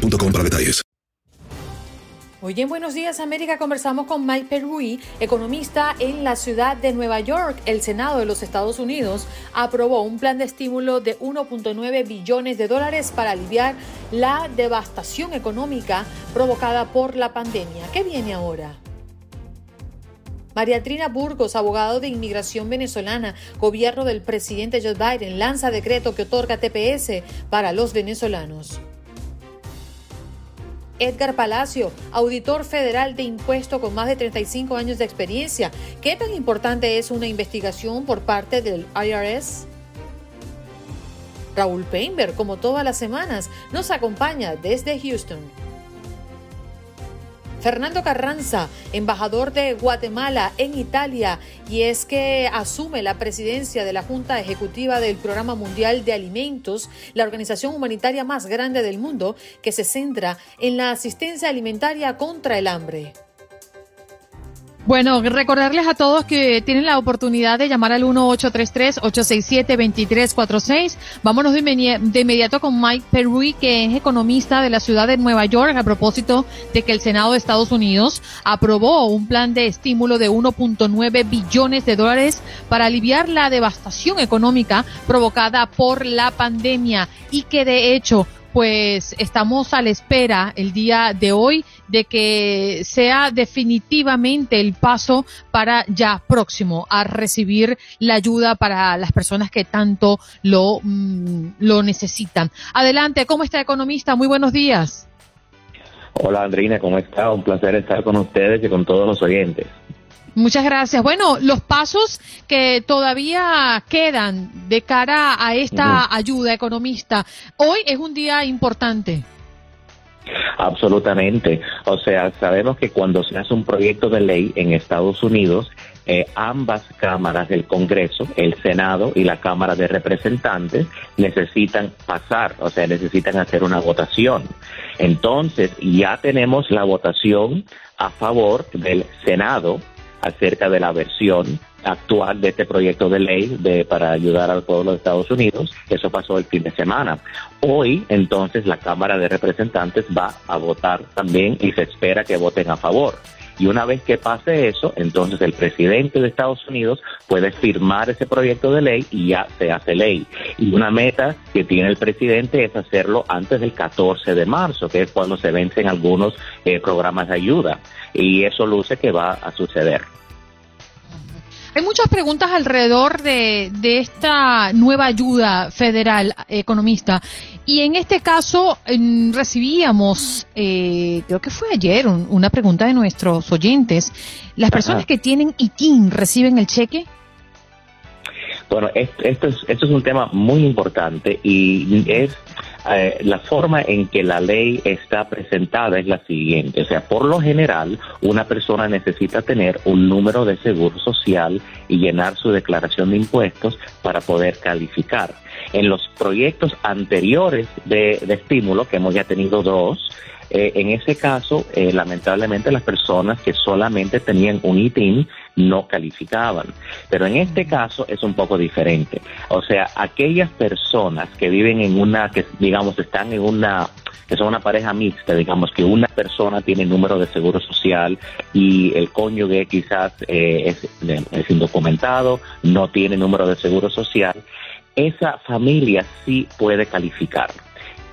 boostmobile para detalles. Hoy en Buenos Días América conversamos con Mike Perruy, economista en la ciudad de Nueva York. El Senado de los Estados Unidos aprobó un plan de estímulo de 1.9 billones de dólares para aliviar la devastación económica provocada por la pandemia. ¿Qué viene ahora? María Trina Burgos, abogado de inmigración venezolana, gobierno del presidente Joe Biden, lanza decreto que otorga TPS para los venezolanos. Edgar Palacio, auditor federal de impuesto con más de 35 años de experiencia. ¿Qué tan importante es una investigación por parte del IRS? Raúl Painberg, como todas las semanas, nos acompaña desde Houston. Fernando Carranza, embajador de Guatemala en Italia, y es que asume la presidencia de la Junta Ejecutiva del Programa Mundial de Alimentos, la organización humanitaria más grande del mundo que se centra en la asistencia alimentaria contra el hambre. Bueno, recordarles a todos que tienen la oportunidad de llamar al 1-833-867-2346. Vámonos de, inmediato con Mike Perry, que es economista de la ciudad de Nueva York, a propósito de que el Senado de Estados Unidos aprobó un plan de estímulo de 1.9 billones de dólares para aliviar la devastación económica provocada por la pandemia y que de hecho pues estamos a la espera el día de hoy de que sea definitivamente el paso para ya próximo a recibir la ayuda para las personas que tanto lo, mm, lo necesitan. Adelante, ¿cómo está economista? Muy buenos días. Hola Andrina, ¿cómo está? Un placer estar con ustedes y con todos los oyentes. Muchas gracias. Bueno, los pasos que todavía quedan de cara a esta ayuda economista. Hoy es un día importante. Absolutamente. O sea, sabemos que cuando se hace un proyecto de ley en Estados Unidos, eh, ambas cámaras del Congreso, el Senado y la Cámara de Representantes, necesitan pasar, o sea, necesitan hacer una votación. Entonces, ya tenemos la votación a favor del Senado acerca de la versión actual de este proyecto de ley de, para ayudar al pueblo de Estados Unidos. Eso pasó el fin de semana. Hoy, entonces, la Cámara de Representantes va a votar también y se espera que voten a favor. Y una vez que pase eso, entonces el presidente de Estados Unidos puede firmar ese proyecto de ley y ya se hace ley. Y una meta que tiene el presidente es hacerlo antes del 14 de marzo, que es cuando se vencen algunos eh, programas de ayuda. Y eso luce que va a suceder. Hay muchas preguntas alrededor de, esta nueva ayuda federal economista. Y en este caso recibíamos, eh, creo que fue ayer, una pregunta de nuestros oyentes. ¿Las personas que tienen ITIN reciben el cheque? Bueno, esto es, esto es un tema muy importante y es eh, la forma en que la ley está presentada es la siguiente. O sea, por lo general, una persona necesita tener un número de seguro social y llenar su declaración de impuestos para poder calificar. En los proyectos anteriores de, de estímulo, que hemos ya tenido dos, eh, en ese caso, eh, lamentablemente las personas que solamente tenían un ITIN no calificaban. Pero en este caso es un poco diferente. O sea, aquellas personas que viven en una, que digamos están en una que son una pareja mixta, digamos que una persona tiene número de seguro social y el cónyuge quizás eh, es, es indocumentado, no tiene número de seguro social, esa familia sí puede calificar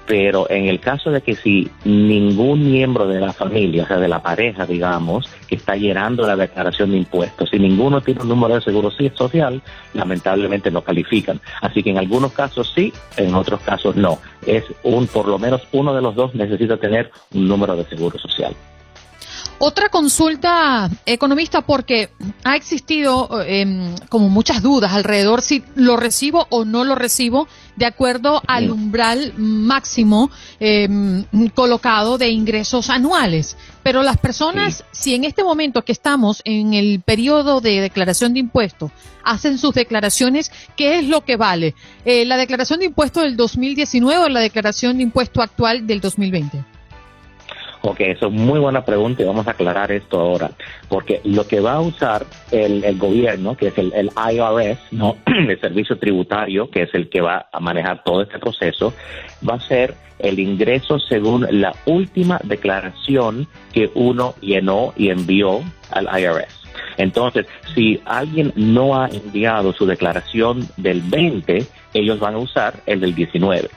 pero en el caso de que si ningún miembro de la familia, o sea, de la pareja, digamos, que está llenando la declaración de impuestos, si ninguno tiene un número de seguro social, lamentablemente no califican. Así que en algunos casos sí, en otros casos no. Es un, por lo menos uno de los dos necesita tener un número de seguro social. Otra consulta, economista, porque ha existido em, como muchas dudas alrededor si lo recibo o no lo recibo de acuerdo al umbral máximo em, colocado de ingresos anuales. Pero las personas, si en este momento que estamos en el periodo de declaración de impuestos, hacen sus declaraciones, ¿qué es lo que vale? Eh, ¿La declaración de impuestos del 2019 o la declaración de impuesto actual del 2020? Ok, eso es muy buena pregunta y vamos a aclarar esto ahora, porque lo que va a usar el, gobierno, que es el, IRS, ¿no? el servicio tributario, que es el que va a manejar todo este proceso, va a ser el ingreso según la última declaración que uno llenó y envió al IRS. Entonces, si alguien no ha enviado su declaración del 20, ellos van a usar el del 19.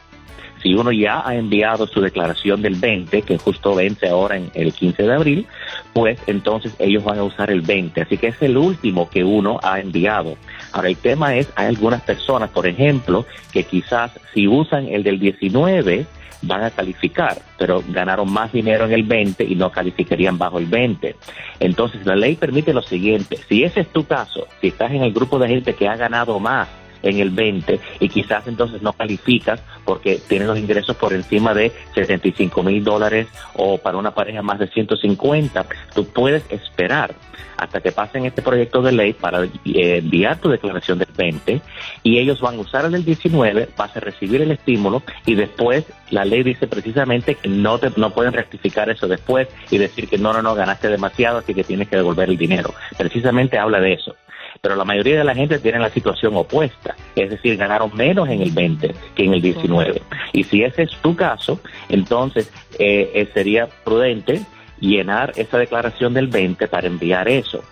Si uno ya ha enviado su declaración del 20, que justo vence ahora en el 15 de abril, pues entonces ellos van a usar el 20. Así que es el último que uno ha enviado. Ahora, el tema es, hay algunas personas, por ejemplo, que quizás si usan el del 19, van a calificar, pero ganaron más dinero en el 20 y no calificarían bajo el 20. Entonces, la ley permite lo siguiente, si ese es tu caso, si estás en el grupo de gente que ha ganado más en el 20 y quizás entonces no calificas porque tienes los ingresos por encima de 65 mil dólares o para una pareja más de 150, tú puedes esperar hasta que pasen este proyecto de ley para eh, enviar tu declaración del 20 y ellos van a usar el del 19, vas a recibir el estímulo y después la ley dice precisamente que no te, no pueden rectificar eso después y decir que no, no, no, ganaste demasiado así que tienes que devolver el dinero. Precisamente habla de eso pero la mayoría de la gente tiene la situación opuesta, es decir, ganaron menos en el 20 que en el 19. Y si ese es tu caso, entonces eh, eh, sería prudente llenar esa declaración del 20 para enviar eso.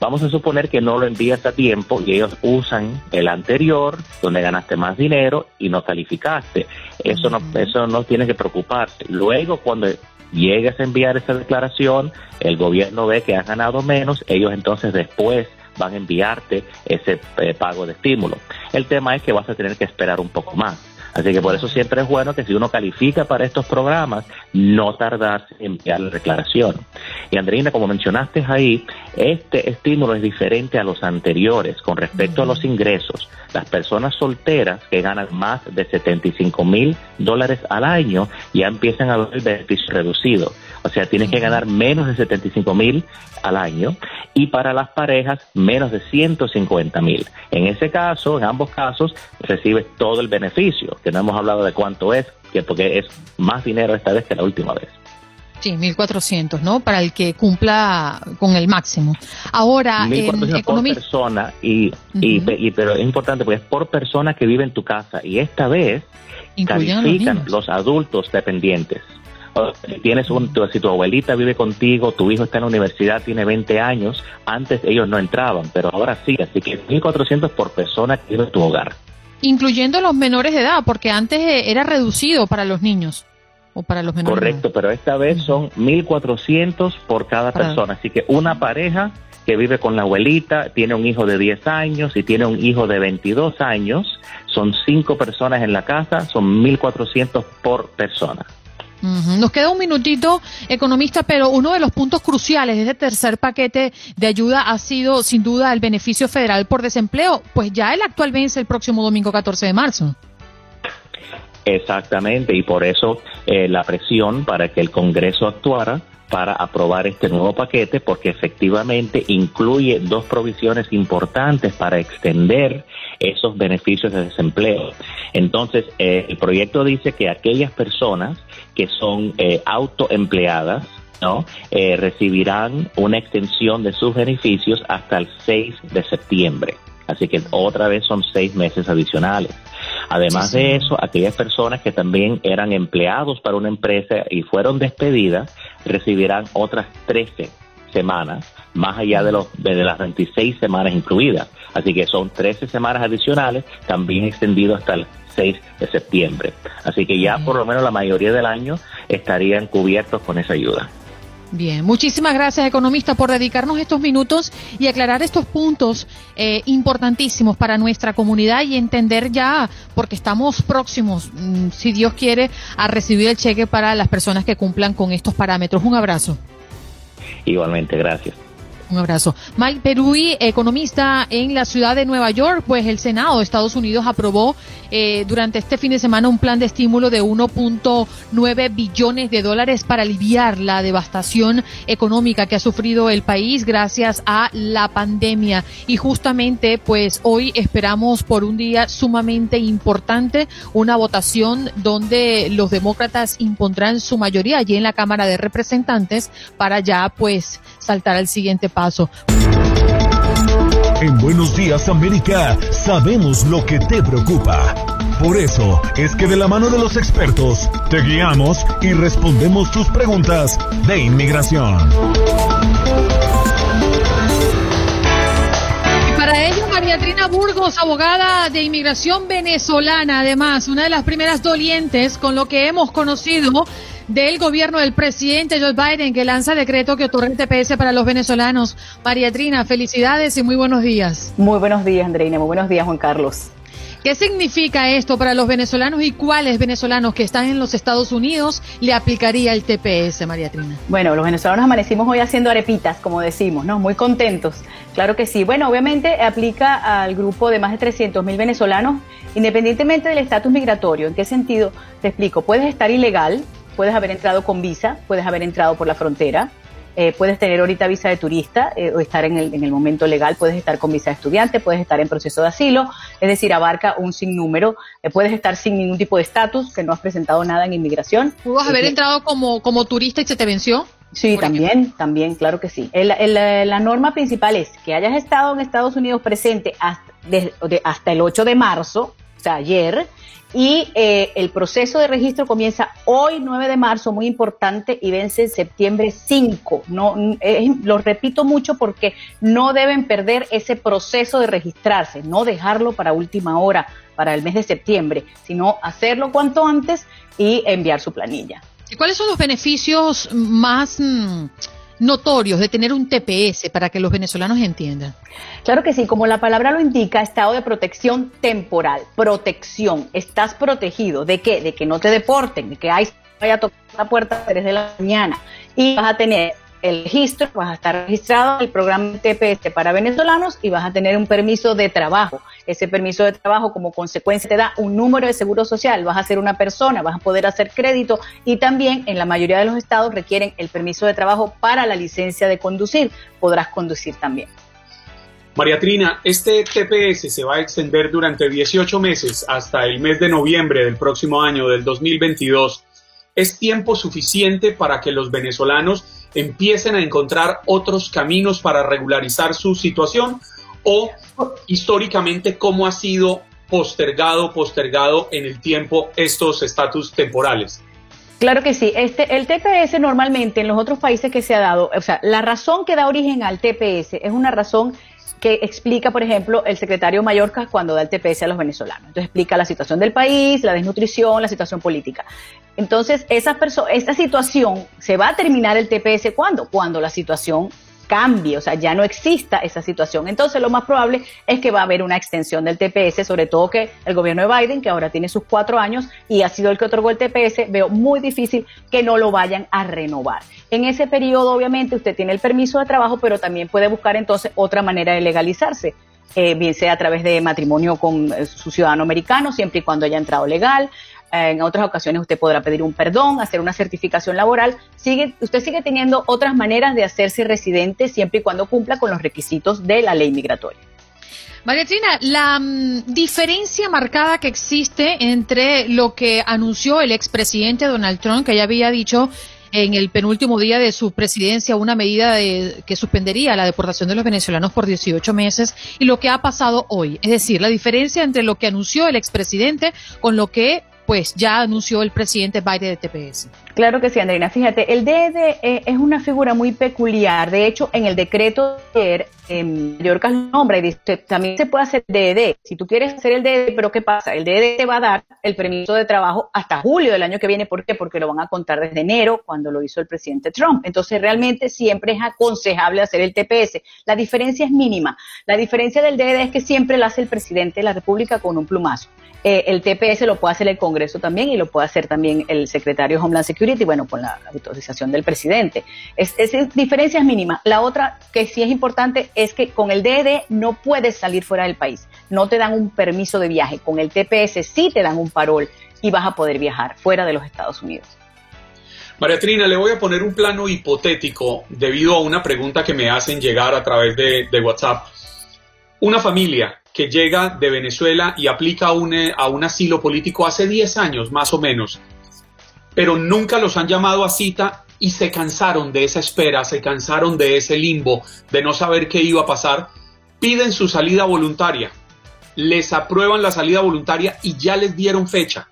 Vamos a suponer que no lo envías a tiempo y ellos usan el anterior, donde ganaste más dinero y no calificaste. Eso no, eso no tiene que preocuparte. Luego, cuando llegues a enviar esa declaración, el gobierno ve que has ganado menos, ellos entonces después van a enviarte ese eh, pago de estímulo. El tema es que vas a tener que esperar un poco más. Así que por eso siempre es bueno que si uno califica para estos programas, no tardas en enviar la declaración. Y Andreina, como mencionaste ahí, este estímulo es diferente a los anteriores con respecto a los ingresos. Las personas solteras que ganan más de 75 mil dólares al año ya empiezan a ver el beneficio reducido. O sea, tienen que ganar menos de 75 mil al año y para las parejas menos de 150 mil. En ese caso, en ambos casos, recibes todo el beneficio, que no hemos hablado de cuánto es, que porque es más dinero esta vez que la última vez. Sí, 1.400, ¿no? Para el que cumpla con el máximo. Ahora, en por persona, y, y, pero es importante porque es por persona que vive en tu casa. Y esta vez califican los adultos dependientes tienes un, si tu abuelita vive contigo, tu hijo está en la universidad, tiene 20 años, antes ellos no entraban, pero ahora sí, así que 1.400 por persona que vive en tu hogar. Incluyendo los menores de edad, porque antes eh, era reducido para los niños. O para los menores Correcto, pero esta vez son 1.400 por cada persona. Así que una pareja que vive con la abuelita, tiene un hijo de 10 años y tiene un hijo de 22 años, son cinco personas en la casa, son 1.400 por persona. Nos queda un minutito, economista, pero uno de los puntos cruciales de este tercer paquete de ayuda ha sido, sin duda, el beneficio federal por desempleo, pues ya el actual vence el próximo domingo 14 de marzo. Exactamente, y por eso eh, la presión para que el Congreso actuara para aprobar este nuevo paquete porque efectivamente incluye dos provisiones importantes para extender esos beneficios de desempleo. Entonces, eh, el proyecto dice que aquellas personas que son eh, autoempleadas, ¿no? Eh, recibirán una extensión de sus beneficios hasta el 6 de septiembre. Así que otra vez son seis meses adicionales. Además de eso, aquellas personas que también eran empleados para una empresa y fueron despedidas recibirán otras 13 semanas, más allá de, los, de las 26 semanas incluidas. Así que son 13 semanas adicionales, también extendido hasta el 6 de septiembre. Así que ya por lo menos la mayoría del año estarían cubiertos con esa ayuda. Bien, muchísimas gracias, economista, por dedicarnos estos minutos y aclarar estos puntos eh, importantísimos para nuestra comunidad y entender ya, porque estamos próximos, mm, si Dios quiere, a recibir el cheque para las personas que cumplan con estos parámetros. Un abrazo. Igualmente, gracias. Un abrazo. Mike Perui, economista en la ciudad de Nueva York, pues el Senado de Estados Unidos aprobó eh, durante este fin de semana un plan de estímulo de 1.9 billones de dólares para aliviar la devastación económica que ha sufrido el país gracias a la pandemia. Y justamente, pues hoy esperamos por un día sumamente importante, una votación donde los demócratas impondrán su mayoría allí en la Cámara de Representantes para ya, pues, saltar al siguiente paso. En Buenos Días América sabemos lo que te preocupa. Por eso es que de la mano de los expertos te guiamos y respondemos tus preguntas de inmigración. Y para ello, María Trina Burgos, abogada de inmigración venezolana, además, una de las primeras dolientes con lo que hemos conocido del gobierno del presidente Joe Biden que lanza decreto que otorga el TPS para los venezolanos. María Trina, felicidades y muy buenos días. Muy buenos días, Andreina. Muy buenos días, Juan Carlos. ¿Qué significa esto para los venezolanos y cuáles venezolanos que están en los Estados Unidos le aplicaría el TPS, María Trina? Bueno, los venezolanos amanecimos hoy haciendo arepitas, como decimos, ¿no? Muy contentos. Claro que sí. Bueno, obviamente aplica al grupo de más de 300 mil venezolanos, independientemente del estatus migratorio. ¿En qué sentido? Te explico. Puedes estar ilegal, puedes haber entrado con visa, puedes haber entrado por la frontera, eh, puedes tener ahorita visa de turista eh, o estar en el, en el momento legal, puedes estar con visa de estudiante, puedes estar en proceso de asilo, es decir, abarca un sinnúmero, eh, puedes estar sin ningún tipo de estatus, que no has presentado nada en inmigración. ¿Puedes haber entrado como, como turista y se te venció? Sí, también, también, claro que sí. la norma principal es que hayas estado en Estados Unidos presente hasta, hasta el 8 de marzo, o sea, ayer, y eh, el proceso de registro comienza hoy, 9 de marzo, muy importante, y vence en septiembre 5. No, lo repito mucho porque no deben perder ese proceso de registrarse, no dejarlo para última hora, para el mes de septiembre, sino hacerlo cuanto antes y enviar su planilla. ¿Y cuáles son los beneficios más... Mm, notorios de tener un TPS para que los venezolanos entiendan? Claro que sí, como la palabra lo indica, estado de protección temporal, protección, estás protegido, ¿de qué? De que no te deporten, de que hay vaya a tocar la puerta a las 3 de la mañana y vas a tener el registro, vas a estar registrado en el programa TPS para venezolanos y vas a tener un permiso de trabajo. Ese permiso de trabajo como consecuencia te da un número de seguro social, vas a ser una persona, vas a poder hacer crédito y también en la mayoría de los estados requieren el permiso de trabajo para la licencia de conducir, podrás conducir también. María Trina, este TPS se va a extender durante 18 meses hasta el mes de noviembre del próximo año, del 2022. ¿Es tiempo suficiente para que los venezolanos empiecen a encontrar otros caminos para regularizar su situación o históricamente cómo ha sido postergado, postergado en el tiempo estos estatus temporales. Claro que sí. Este, el TPS normalmente en los otros países que se ha dado, o sea, la razón que da origen al TPS es una razón que explica, por ejemplo, el secretario Mallorca cuando da el TPS a los venezolanos. Entonces explica la situación del país, la desnutrición, la situación política. Entonces, esa, esta situación se va a terminar el TPS ¿cuándo? Cuando la situación cambie, o sea, ya no exista esa situación. Entonces, lo más probable es que va a haber una extensión del TPS, sobre todo que el gobierno de Biden, que ahora tiene sus cuatro años y ha sido el que otorgó el TPS, veo muy difícil que no lo vayan a renovar. En ese periodo, obviamente, usted tiene el permiso de trabajo, pero también puede buscar entonces otra manera de legalizarse. Eh, bien sea a través de matrimonio con eh, su ciudadano americano, siempre y cuando haya entrado legal, en otras ocasiones usted podrá pedir un perdón, hacer una certificación laboral. Sigue, usted sigue teniendo otras maneras de hacerse residente siempre y cuando cumpla con los requisitos de la ley migratoria. María la mm, diferencia marcada que existe entre lo que anunció el expresidente Donald Trump, que ya había dicho en el penúltimo día de su presidencia una medida de, que suspendería la deportación de los venezolanos por 18 meses y lo que ha pasado hoy. Es decir, la diferencia entre lo que anunció el expresidente con lo que pues ya anunció el presidente Biden de TPS. Claro que sí, Andreina. Fíjate, el DED eh, es una figura muy peculiar. De hecho, en el decreto de York lo nombra y dice, también se puede hacer DED. Si tú quieres hacer el DED, pero ¿qué pasa? El DED te va a dar el permiso de trabajo hasta julio del año que viene. ¿Por qué? Porque lo van a contar desde enero, cuando lo hizo el presidente Trump. Entonces, realmente siempre es aconsejable hacer el TPS. La diferencia es mínima. La diferencia del DED es que siempre lo hace el presidente de la República con un plumazo. Eh, el TPS lo puede hacer el Congreso también y lo puede hacer también el secretario Homeland Security Security, bueno, con la autorización del presidente. Es, es diferencias mínimas. La otra que sí es importante es que con el DED no puedes salir fuera del país, no te dan un permiso de viaje, con el TPS sí te dan un parol y vas a poder viajar fuera de los Estados Unidos. María Trina, le voy a poner un plano hipotético debido a una pregunta que me hacen llegar a través de, WhatsApp. Una familia que llega de Venezuela y aplica un, eh, a un asilo político hace 10 años más o menos, pero nunca los han llamado a cita y se cansaron de esa espera, se cansaron de ese limbo, de no saber qué iba a pasar, piden su salida voluntaria, les aprueban la salida voluntaria y ya les dieron fecha.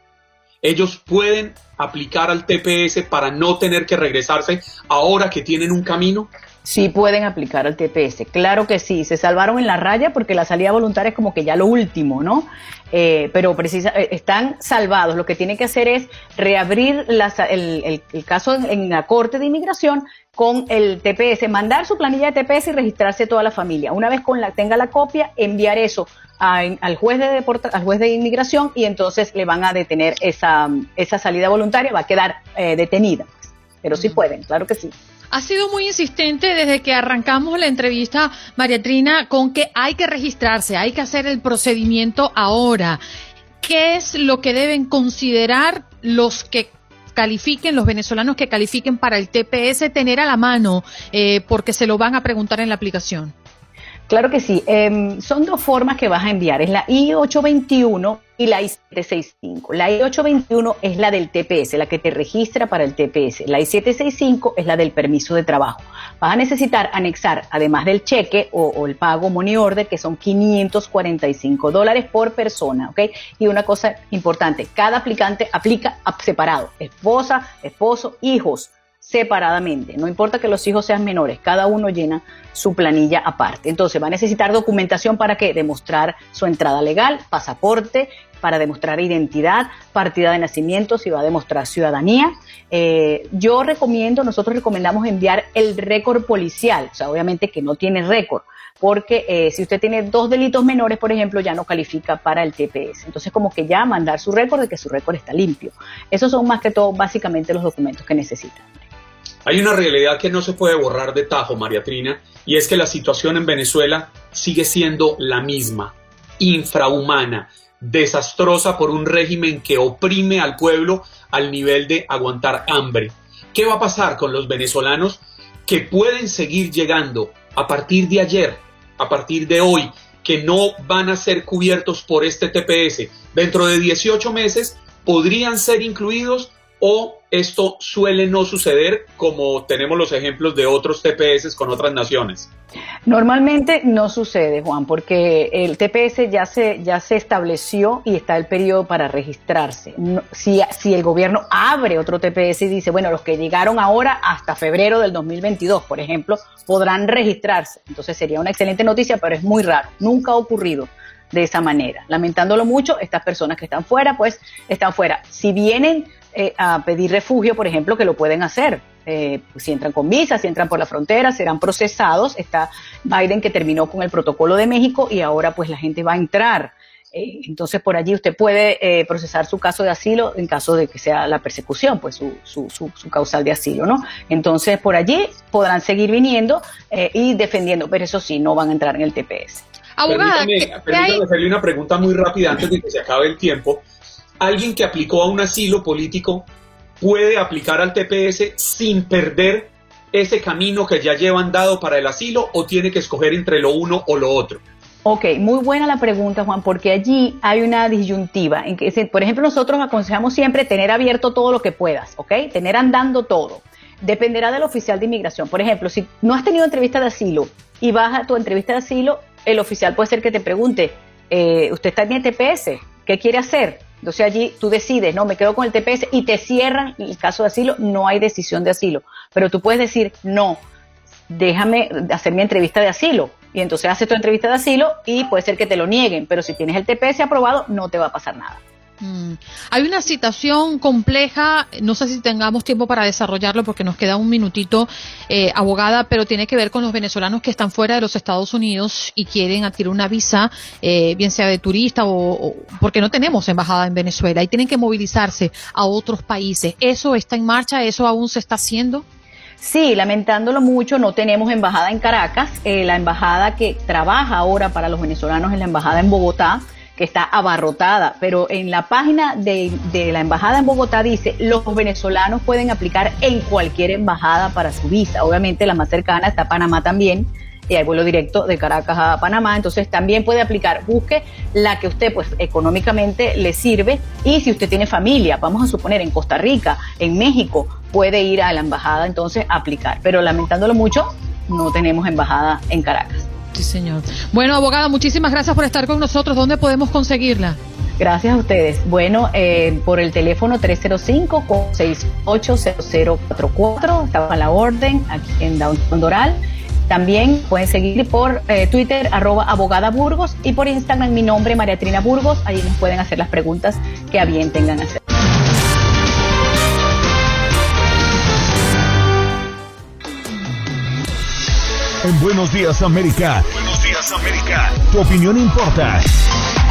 Ellos pueden aplicar al TPS para no tener que regresarse ahora que tienen un camino? Sí pueden aplicar al TPS, claro que sí, se salvaron en la raya porque la salida voluntaria es como que ya lo último, ¿no? Eh, pero precisa, eh, están salvados, lo que tienen que hacer es reabrir el, caso en, la Corte de Inmigración con el TPS, mandar su planilla de TPS y registrarse toda la familia. Una vez con la, tenga la copia, enviar eso al, juez de al juez de inmigración y entonces le van a detener esa, esa salida voluntaria, va a quedar eh, detenida. Pero sí pueden, claro que sí. Ha sido muy insistente desde que arrancamos la entrevista, María Trina, con que hay que registrarse, hay que hacer el procedimiento ahora. ¿Qué es lo que deben considerar los que califiquen, los venezolanos que califiquen para el TPS, tener a la mano, eh, porque se lo van a preguntar en la aplicación? Claro que sí. Em, son dos formas que vas a enviar. Es la I-821 y la I-765. La I-821 es la del TPS, la que te registra para el TPS. La I-765 es la del permiso de trabajo. Vas a necesitar anexar, además del cheque o, el pago money order, que son 545 dólares por persona. ¿ok? Y una cosa importante, cada aplicante aplica separado. Esposa, esposo, hijos separadamente. No importa que los hijos sean menores, cada uno llena su planilla aparte. Entonces va a necesitar documentación para que demostrar su entrada legal, pasaporte, para demostrar identidad, partida de nacimiento, si va a demostrar ciudadanía. Eh, yo recomiendo, nosotros recomendamos enviar el récord policial, o sea, obviamente que no tiene récord, porque eh, si usted tiene dos delitos menores, por ejemplo, ya no califica para el TPS. Entonces, como que ya mandar su récord de que su récord está limpio. Esos son más que todo básicamente los documentos que necesitan. Hay una realidad que no se puede borrar de tajo, María Trina, y es que la situación en Venezuela sigue siendo la misma, infrahumana, desastrosa por un régimen que oprime al pueblo al nivel de aguantar hambre. ¿Qué va a pasar con los venezolanos que pueden seguir llegando a partir de ayer, a partir de hoy, que no van a ser cubiertos por este TPS? Dentro de 18 meses podrían ser incluidos o esto suele no suceder como tenemos los ejemplos de otros TPS con otras naciones? Normalmente no sucede, Juan, porque el TPS ya se, ya se estableció y está el periodo para registrarse. si, si el gobierno abre otro TPS y dice, bueno, los que llegaron ahora hasta febrero del 2022, por ejemplo, podrán registrarse. Entonces sería una excelente noticia, pero es muy raro. Nunca ha ocurrido de esa manera. Lamentándolo mucho, estas personas que están fuera, pues están fuera. Si vienen eh, a pedir refugio, por ejemplo, que lo pueden hacer. Eh, si entran con visa, si entran por la frontera, serán procesados. Está Biden que terminó con el protocolo de México y ahora pues la gente va a entrar. Eh, entonces por allí usted puede procesar su caso de asilo en caso de que sea la persecución, pues su, su, su, causal de asilo, ¿no? Entonces por allí podrán seguir viniendo y defendiendo, pero eso sí, no van a entrar en el TPS. Abogada, permítame, hacerle una pregunta muy rápida antes de que se acabe el tiempo alguien que aplicó a un asilo político puede aplicar al TPS sin perder ese camino que ya llevan dado para el asilo o tiene que escoger entre lo uno o lo otro? Ok, muy buena la pregunta, Juan, porque allí hay una disyuntiva. En que, por ejemplo, nosotros aconsejamos siempre tener abierto todo lo que puedas, ¿ok? Tener andando todo. Dependerá del oficial de inmigración. Por ejemplo, si no has tenido entrevista de asilo y vas a tu entrevista de asilo, el oficial puede ser que te pregunte, eh, ¿usted está en el TPS? ¿Qué quiere hacer? Entonces allí tú decides, no, me quedo con el TPS y te cierran el caso de asilo, no hay decisión de asilo. Pero tú puedes decir, no, déjame hacer mi entrevista de asilo. Y entonces haces tu entrevista de asilo y puede ser que te lo nieguen, pero si tienes el TPS aprobado, no te va a pasar nada. Mm. Hay una situación compleja, no sé si tengamos tiempo para desarrollarlo porque nos queda un minutito, eh, abogada, pero tiene que ver con los venezolanos que están fuera de los Estados Unidos y quieren adquirir una visa, eh, bien sea de turista o, porque no tenemos embajada en Venezuela y tienen que movilizarse a otros países. ¿Eso está en marcha? ¿Eso aún se está haciendo? Sí, lamentándolo mucho, no tenemos embajada en Caracas. Eh, la embajada que trabaja ahora para los venezolanos es la embajada en Bogotá que está abarrotada, pero en la página de, la embajada en Bogotá dice, los venezolanos pueden aplicar en cualquier embajada para su visa. Obviamente la más cercana está Panamá también, y hay vuelo directo de Caracas a Panamá, entonces también puede aplicar, busque la que usted pues económicamente le sirve y si usted tiene familia, vamos a suponer en Costa Rica, en México, puede ir a la embajada entonces a aplicar, pero lamentándolo mucho, no tenemos embajada en Caracas. Sí, señor. Bueno, abogada, muchísimas gracias por estar con nosotros. ¿Dónde podemos conseguirla? Gracias a ustedes. Bueno, eh, por el teléfono 305-680044, estaba a la orden aquí en Downtown Doral. También pueden seguir por eh, Twitter, arroba abogada Burgos, y por Instagram mi nombre, María Trina Burgos. Ahí nos pueden hacer las preguntas que a bien tengan hacer. En Buenos Días América. Buenos Días América. Tu opinión importa.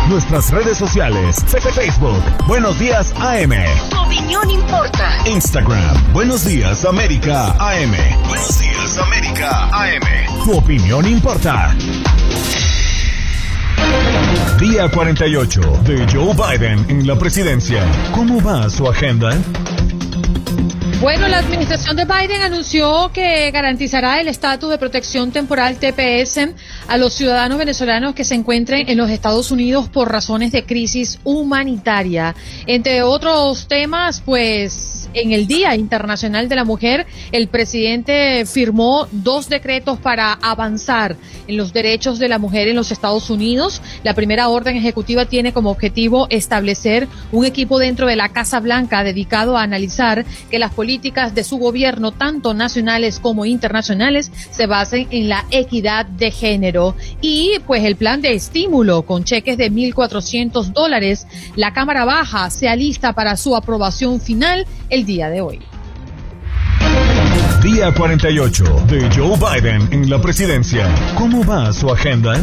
Nuestras redes sociales. Facebook. Buenos Días AM. Tu opinión importa. Instagram. Buenos Días América AM. Buenos Días América AM. Tu opinión importa. Día 48 de Joe Biden en la presidencia. ¿Cómo va su agenda? Bueno, la administración de Biden anunció que garantizará el estatus de protección temporal TPS a los ciudadanos venezolanos que se encuentren en los Estados Unidos por razones de crisis humanitaria. Entre otros temas, pues en el Día Internacional de la Mujer, el presidente firmó dos decretos para avanzar en los derechos de la mujer en los Estados Unidos. La primera orden ejecutiva tiene como objetivo establecer un equipo dentro de la Casa Blanca dedicado a analizar que las políticas de su gobierno, tanto nacionales como internacionales, se basen en la equidad de género. Y pues el plan de estímulo con cheques de 1.400 dólares, la Cámara Baja se alista para su aprobación final el día de hoy. Día 48 de Joe Biden en la presidencia. ¿Cómo va su agenda?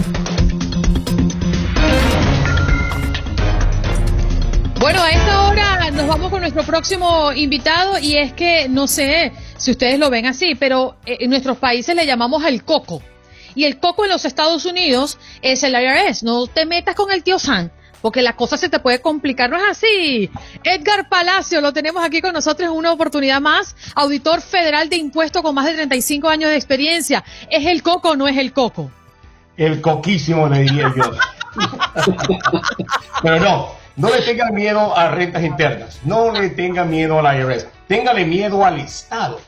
Bueno, a esta hora nos vamos con nuestro próximo invitado y es que no sé si ustedes lo ven así, pero eh, en nuestros países le llamamos el coco. Y el coco en los Estados Unidos es el IRS. No te metas con el tío San porque la cosa se te puede complicar. No es así. Edgar Palacio, lo tenemos aquí con nosotros en una oportunidad más. Auditor federal de impuestos con más de 35 años de experiencia. ¿Es el coco o no es el coco? El coquísimo, le diría yo. Pero no, no le tengan miedo a rentas internas. No le tengan miedo a la IRS. Téngale miedo al Estado.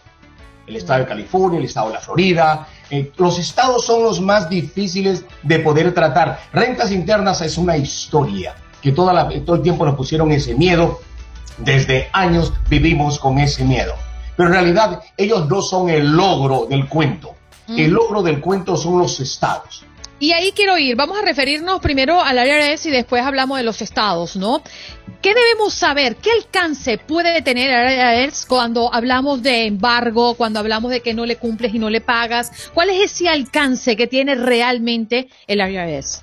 El Estado de California, el Estado de la Florida, eh, los estados son los más difíciles de poder tratar. Rentas internas es una historia que toda todo el tiempo nos pusieron ese miedo. Desde años vivimos con ese miedo. Pero en realidad ellos no son el logro del cuento. El logro del cuento son los estados. Y ahí quiero ir. Vamos a referirnos primero al IRS y después hablamos de los estados, ¿no? ¿Qué debemos saber? ¿Qué alcance puede tener el IRS cuando hablamos de embargo, cuando hablamos de que no le cumples y no le pagas? ¿Cuál es ese alcance que tiene realmente el IRS?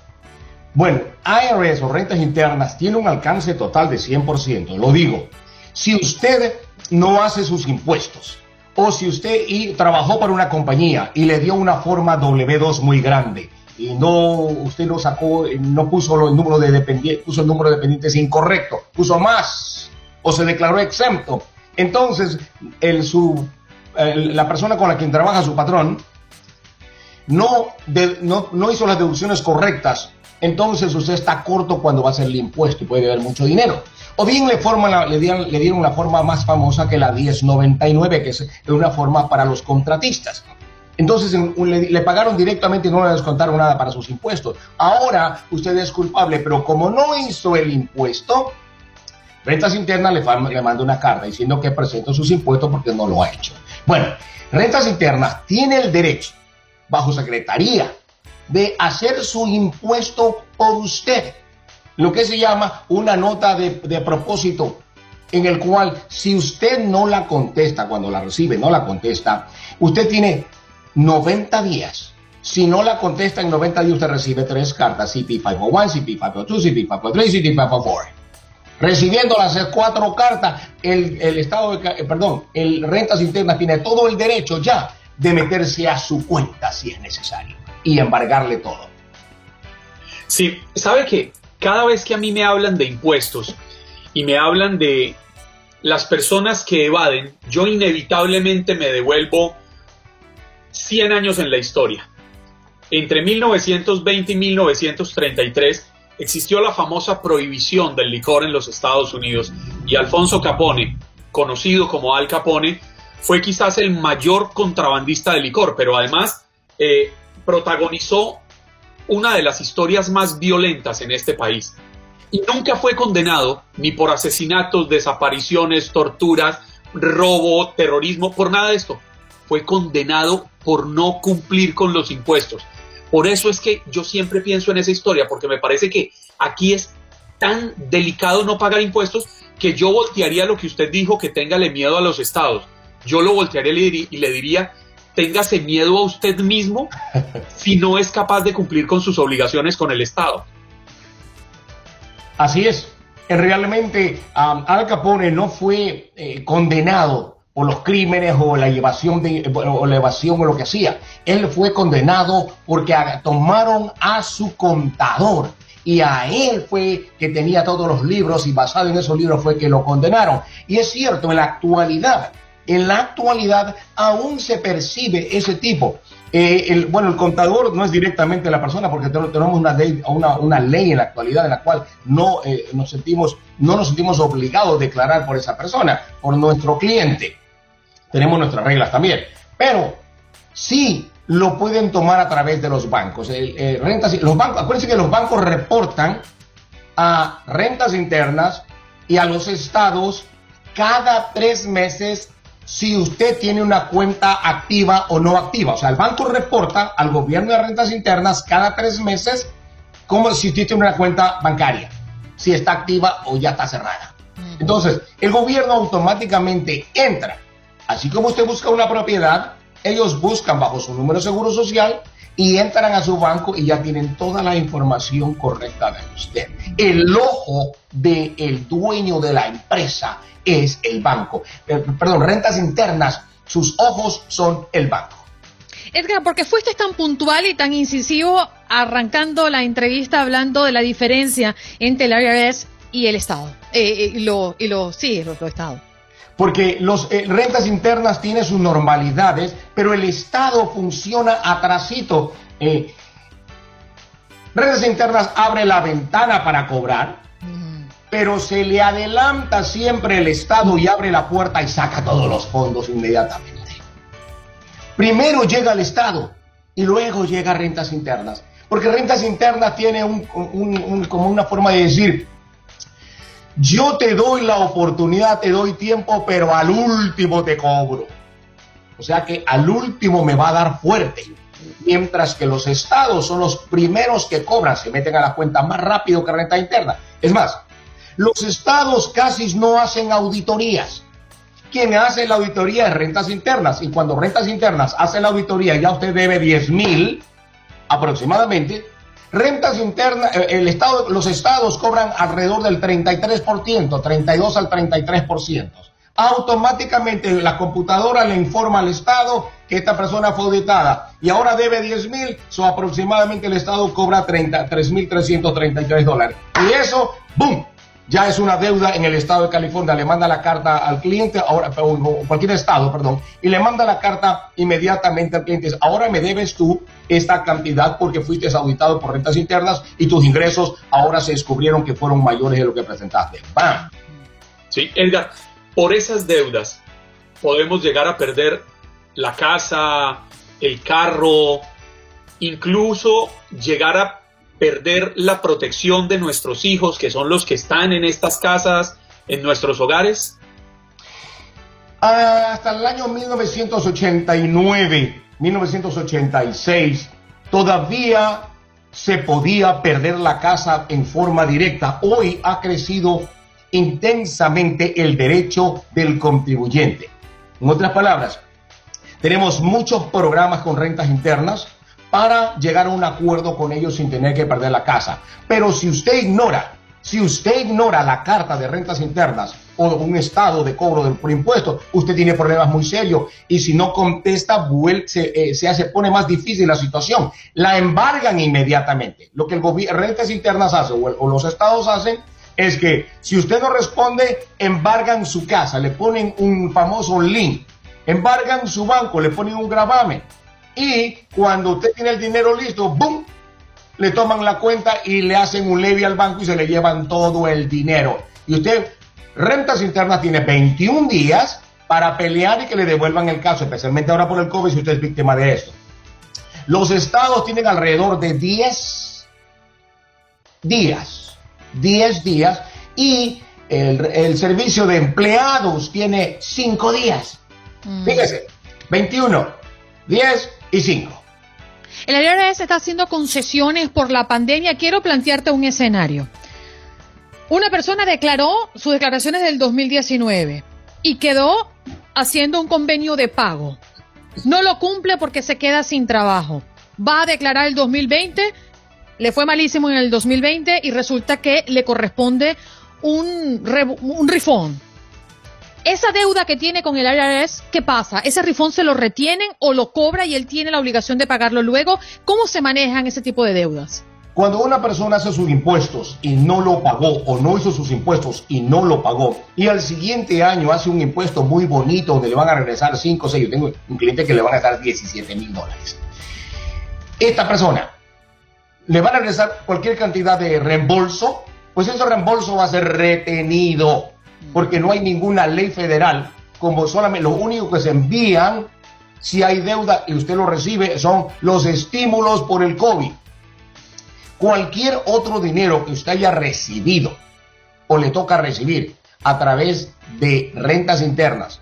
Bueno, IRS o rentas internas tiene un alcance total de 100%. Lo digo, si usted no hace sus impuestos, o si usted trabajó para una compañía y le dio una forma W2 muy grande, y no, usted no sacó, no puso el número de dependientes, puso el número de dependientes incorrecto, puso más o se declaró exento. Entonces, el, su, la persona con la quien trabaja su patrón no, no, hizo las deducciones correctas, entonces usted está corto cuando va a hacer el impuesto y puede haber mucho dinero. O bien le, forma le, dieron, le dieron la forma más famosa que la 1099, que es una forma para los contratistas. Entonces le, pagaron directamente y no le descontaron nada para sus impuestos. Ahora usted es culpable, pero como no hizo el impuesto, Rentas Internas le, manda una carta diciendo que presentó sus impuestos porque no lo ha hecho. Bueno, Rentas Internas tiene el derecho, bajo secretaría, de hacer su impuesto por usted. lo que se llama una nota de, de propósito en el cual si usted no la contesta cuando la recibe, no la contesta, usted tiene 90 días. Si no la contesta en 90 días, usted recibe tres cartas, CP501, CP502, CP503 y CP504. Recibiendo las cuatro cartas, el, el Estado, de, eh, perdón, el Rentas Internas tiene todo el derecho ya de meterse a su cuenta si es necesario y embargarle todo. Sí, sabe que cada vez que a mí me hablan de impuestos y me hablan de las personas que evaden, yo inevitablemente me devuelvo 100 años en la historia. Entre 1920 y 1933 existió la famosa prohibición del licor en los Estados Unidos y Alfonso Capone, conocido como Al Capone, fue quizás el mayor contrabandista de licor, pero además eh, protagonizó una de las historias más violentas en este país y nunca fue condenado ni por asesinatos, desapariciones, torturas, robo, terrorismo, por nada de esto. Fue condenado por no cumplir con los impuestos. Por eso es que yo siempre pienso en esa historia, porque me parece que aquí es tan delicado no pagar impuestos que yo voltearía lo que usted dijo, que téngale miedo a los estados. Yo lo voltearía y le diría, téngase miedo a usted mismo si no es capaz de cumplir con sus obligaciones con el Estado. Así es. Realmente Al Capone no fue eh, condenado por los crímenes o la evasión de, o la evasión o lo que hacía. Él fue condenado porque tomaron a su contador y a él fue que tenía todos los libros y basado en esos libros fue que lo condenaron. Y es cierto, en la actualidad, en la actualidad aún se percibe ese tipo. Eh, el, bueno, el contador no es directamente la persona porque tenemos una ley, una, una ley en la actualidad en la cual no, eh, nos sentimos, no nos sentimos obligados a declarar por esa persona, por nuestro cliente. Tenemos nuestras reglas también. Pero sí lo pueden tomar a través de los bancos. Eh, rentas, los bancos acuérdense que los bancos reportan a rentas internas y a los estados cada tres meses si usted tiene una cuenta activa o no activa. O sea, el banco reporta al gobierno de rentas internas cada tres meses como si usted tiene una cuenta bancaria, si está activa o ya está cerrada. Entonces, el gobierno automáticamente entra. Así como usted busca una propiedad, ellos buscan bajo su número de seguro social y entran a su banco y ya tienen toda la información correcta de usted. El ojo del dueño de la empresa es el banco. Eh, perdón, rentas internas, sus ojos son el banco. Edgar, ¿por qué fuiste tan puntual y tan incisivo arrancando la entrevista hablando de la diferencia entre el IRS y el Estado. Eh, eh, y lo, y lo, sí, los Estados. Porque los rentas internas tienen sus normalidades, pero el Estado funciona atrasito. rentas internas abre la ventana para cobrar, pero se le adelanta siempre el Estado y abre la puerta y saca todos los fondos inmediatamente. Primero llega el Estado y luego llega rentas internas, porque rentas internas tiene un, como una forma de decir, yo te doy la oportunidad, te doy tiempo, pero al último te cobro. O sea que al último me va a dar fuerte. Mientras que los estados son los primeros que cobran, se meten a la cuenta más rápido que renta interna. Es más, los estados casi no hacen auditorías. Quien hace la auditoría es rentas internas. Y cuando rentas internas hace la auditoría, ya usted debe 10 mil aproximadamente. Rentas internas, eh, el estado, los estados cobran alrededor del 33%, 32 al 33%. Automáticamente la computadora le informa al Estado que esta persona fue auditada y ahora debe 10 mil, so aproximadamente el Estado cobra 3.333 dólares. Y eso, ¡boom! Ya es una deuda en el estado de California, le manda la carta al cliente, ahora, o cualquier estado, perdón, y le manda la carta inmediatamente al cliente. Ahora me debes tú esta cantidad porque fuiste auditado por rentas internas y tus ingresos ahora se descubrieron que fueron mayores de lo que presentaste. ¡Bam! Sí, Edgar, por esas deudas podemos llegar a perder la casa, el carro, incluso llegar a perder la protección de nuestros hijos, que son los que están en estas casas, en nuestros hogares? Hasta el año 1989, 1986, todavía se podía perder la casa en forma directa. Hoy ha crecido intensamente el derecho del contribuyente. En otras palabras, tenemos muchos programas con rentas internas para llegar a un acuerdo con ellos sin tener que perder la casa. Pero si usted ignora, si usted ignora la carta de rentas internas o un estado de cobro del impuesto, usted tiene problemas muy serios y si no contesta, se, eh, se hace, pone más difícil la situación. La embargan inmediatamente. Lo que el gobierno, rentas internas hace o, los estados hacen es que si usted no responde, embargan su casa, le ponen un famoso link, embargan su banco, le ponen un gravamen y cuando usted tiene el dinero listo, ¡boom! Le toman la cuenta y le hacen un levy al banco y se le llevan todo el dinero. Y usted Rentas Internas tiene 21 días para pelear y que le devuelvan el caso, especialmente ahora por el COVID si usted es víctima de esto. Los estados tienen alrededor de 10 días, 10 días, y el, servicio de empleados tiene 5 días. Mm. Fíjese, 21, 10 y 5. El IRS está haciendo concesiones por la pandemia. Quiero plantearte un escenario. Una persona declaró sus declaraciones del 2019 y quedó haciendo un convenio de pago. No lo cumple porque se queda sin trabajo. Va a declarar el 2020, le fue malísimo en el 2020 y resulta que le corresponde un, un rifón. Esa deuda que tiene con el IRS, ¿qué pasa? ¿Ese rifón se lo retienen o lo cobra y él tiene la obligación de pagarlo luego? ¿Cómo se manejan ese tipo de deudas? Cuando una persona hace sus impuestos y no lo pagó o no hizo sus impuestos y no lo pagó y al siguiente año hace un impuesto muy bonito donde le van a regresar 5 o 6, yo tengo un cliente que le van a dar 17 mil dólares. Esta persona le van a regresar cualquier cantidad de reembolso, pues ese reembolso va a ser retenido porque no hay ninguna ley federal como solamente lo único que se envían si hay deuda y usted lo recibe son los estímulos por el COVID. Cualquier otro dinero que usted haya recibido o le toca recibir a través de rentas internas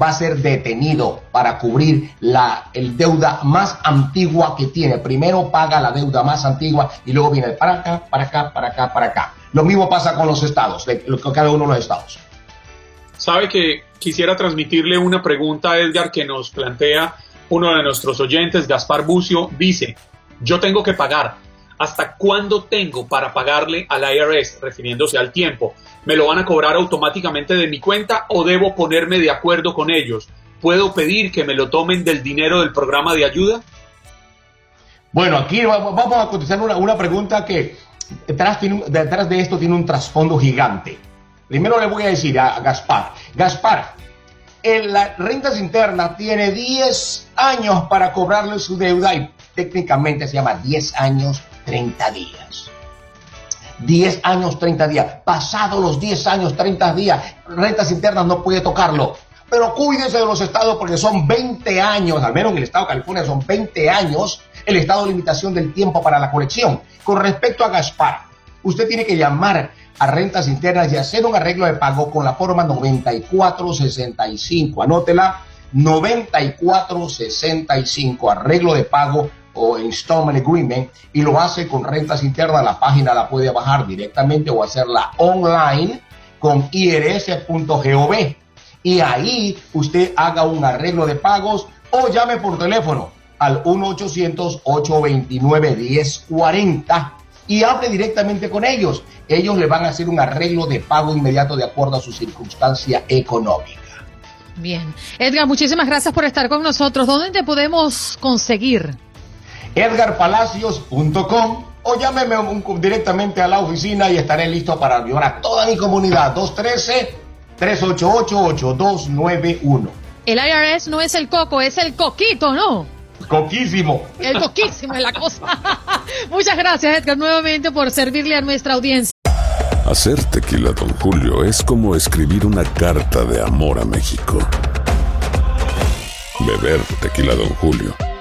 va a ser detenido para cubrir la el deuda más antigua que tiene. Primero paga la deuda más antigua y luego viene para acá, para acá, para acá, para acá. Lo mismo pasa con los estados, con cada uno de los estados. Sabe que quisiera transmitirle una pregunta a Edgar que nos plantea uno de nuestros oyentes, Gaspar Bucio, dice, yo tengo que pagar ¿Hasta cuándo tengo para pagarle al IRS, refiriéndose al tiempo? ¿Me lo van a cobrar automáticamente de mi cuenta o debo ponerme de acuerdo con ellos? ¿Puedo pedir que me lo tomen del dinero del programa de ayuda? Bueno, aquí vamos a contestar una, pregunta que detrás, detrás de esto tiene un trasfondo gigante. Primero le voy a decir a Gaspar, Gaspar, en las rentas internas tiene 10 años para cobrarle su deuda y técnicamente se llama 10 años 30 días. 10 años, 30 días. Pasado los 10 años, 30 días, rentas internas no puede tocarlo. Pero cuídense de los estados porque son 20 años, al menos en el estado de California son 20 años el estado de limitación del tiempo para la colección. Con respecto a Gaspar, usted tiene que llamar a rentas internas y hacer un arreglo de pago con la forma 9465. Anótela, 9465, arreglo de pago o installment agreement y lo hace con rentas internas, la página la puede bajar directamente o hacerla online con irs.gov y ahí usted haga un arreglo de pagos o llame por teléfono al 1-800-829-1040 y hable directamente con ellos. Ellos le van a hacer un arreglo de pago inmediato de acuerdo a su circunstancia económica. Bien. Edgar, muchísimas gracias por estar con nosotros. ¿Dónde te podemos conseguir? edgarpalacios.com o llámeme directamente a la oficina y estaré listo para ayudar a toda mi comunidad. 213-388-8291. El IRS no es el coco, es el coquito, ¿no? Coquísimo. El coquísimo es la cosa. Muchas gracias, Edgar, nuevamente por servirle a nuestra audiencia. Hacer tequila, don Julio, es como escribir una carta de amor a México. Beber tequila, don Julio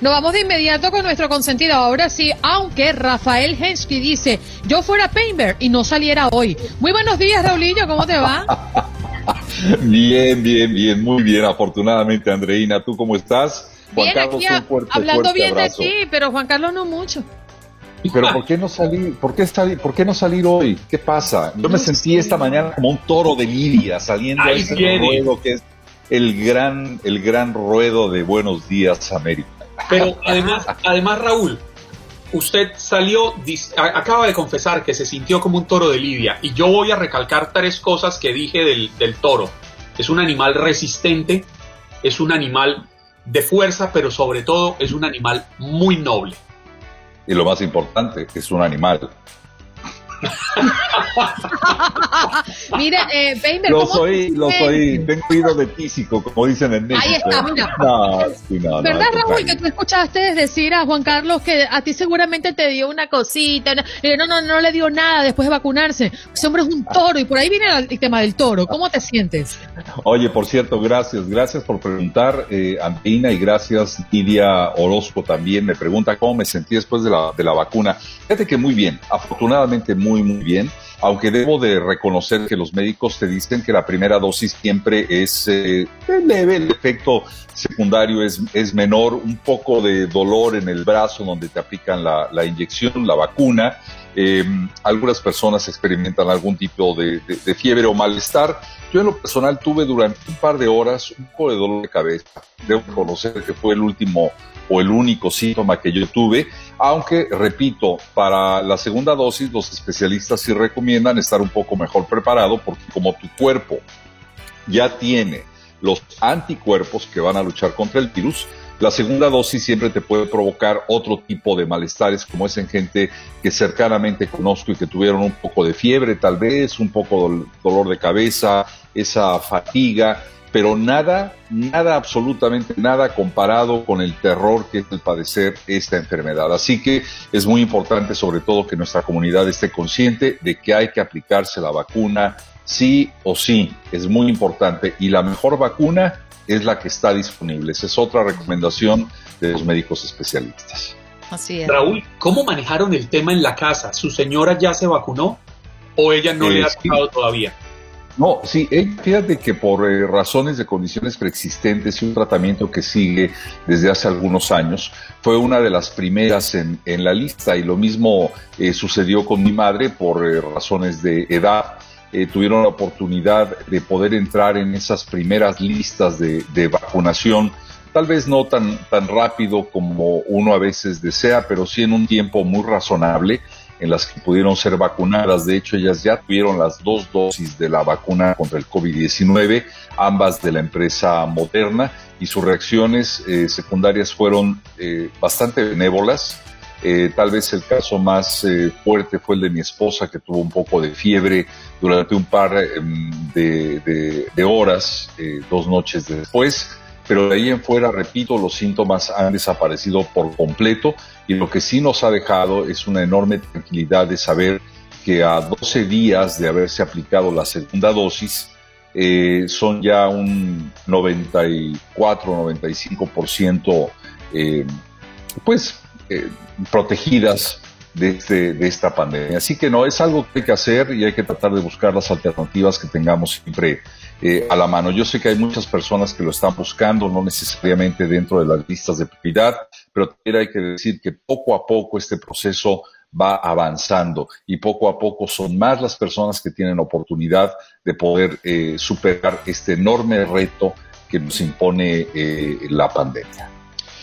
Nos vamos de inmediato con nuestro consentido. Ahora sí, aunque Rafael Hensky dice, yo fuera Painter y no saliera hoy. Muy buenos días, Raulillo, ¿cómo te va? Bien, bien, bien, muy bien. Afortunadamente, Andreina, ¿tú cómo estás? Juan bien, Carlos, aquí, un fuerte, hablando fuerte bien abrazo. de ti, pero Juan Carlos no mucho. Pero ¿por qué no salir? ¿Por qué, salir, ¿Por qué no salir hoy? ¿Qué pasa? Yo me sentí esta mañana como un toro de lidia saliendo a ese ruedo que es el gran, el gran ruedo de Buenos Días América. Pero además, además Raúl, usted salió, acaba de confesar que se sintió como un toro de lidia y yo voy a recalcar tres cosas que dije del, del toro. Es un animal resistente, es un animal de fuerza, pero sobre todo es un animal muy noble y lo más importante, es un animal. Mira, eh, lo soy, lo soy, tengo oído de físico, como dicen en México. Ahí está, mira. No, ¿Verdad, Raúl, que tú escuchaste decir a Juan Carlos que a ti seguramente te dio una cosita? No, no, no, no le dio nada después de vacunarse. Ese hombre es un toro y por ahí viene el, tema del toro. ¿Cómo te sientes? Oye, por cierto, gracias, gracias por preguntar, eh, Antina, y gracias, Lidia Orozco también me pregunta cómo me sentí después de la, de la vacuna. Fíjate que muy bien, afortunadamente muy muy, muy bien, aunque debo de reconocer que los médicos te dicen que la primera dosis siempre es eh, leve, el efecto secundario es, es menor, un poco de dolor en el brazo donde te aplican la, la inyección, la vacuna. Eh, algunas personas experimentan algún tipo de, de, fiebre o malestar. Yo en lo personal tuve durante un par de horas un poco de dolor de cabeza. Debo reconocer que fue el último o el único síntoma que yo tuve, aunque, repito, para la segunda dosis los especialistas sí recomiendan estar un poco mejor preparado porque como tu cuerpo ya tiene los anticuerpos que van a luchar contra el virus, la segunda dosis siempre te puede provocar otro tipo de malestares, como es en gente que cercanamente conozco y que tuvieron un poco de fiebre, tal vez, un poco de dolor de cabeza, esa fatiga pero nada, nada, absolutamente nada comparado con el terror que es el padecer esta enfermedad. Así que es muy importante sobre todo que nuestra comunidad esté consciente de que hay que aplicarse la vacuna sí o sí, es muy importante y la mejor vacuna es la que está disponible. Esa es otra recomendación de los médicos especialistas. Así es. Raúl, ¿cómo manejaron el tema en la casa? ¿Su señora ya se vacunó o ella no le ha tocado todavía? No, sí, fíjate que por eh, razones de condiciones preexistentes y un tratamiento que sigue desde hace algunos años, fue una de las primeras en, en la lista y lo mismo eh, sucedió con mi madre por eh, razones de edad. Tuvieron la oportunidad de poder entrar en esas primeras listas de, de vacunación tal vez no tan, tan rápido como uno a veces desea, pero sí en un tiempo muy razonable en las que pudieron ser vacunadas. De hecho, ellas ya tuvieron las dos dosis de la vacuna contra el COVID-19, ambas de la empresa Moderna, y sus reacciones eh, secundarias fueron eh, bastante benévolas. Eh, tal vez el caso más fuerte fue el de mi esposa, que tuvo un poco de fiebre durante un par em, de, horas, dos noches después. Pero de ahí en fuera, repito, los síntomas han desaparecido por completo. Y lo que sí nos ha dejado es una enorme tranquilidad de saber que a 12 días de haberse aplicado la segunda dosis, eh, son ya un 94-95% eh, pues eh, protegidas de, este, de esta pandemia. Así que no, es algo que hay que hacer y hay que tratar de buscar las alternativas que tengamos siempre eh, a la mano. Yo sé que hay muchas personas que lo están buscando, no necesariamente dentro de las listas de prioridad, pero también hay que decir que poco a poco este proceso va avanzando y poco a poco son más las personas que tienen oportunidad de poder eh, superar este enorme reto que nos impone eh, la pandemia.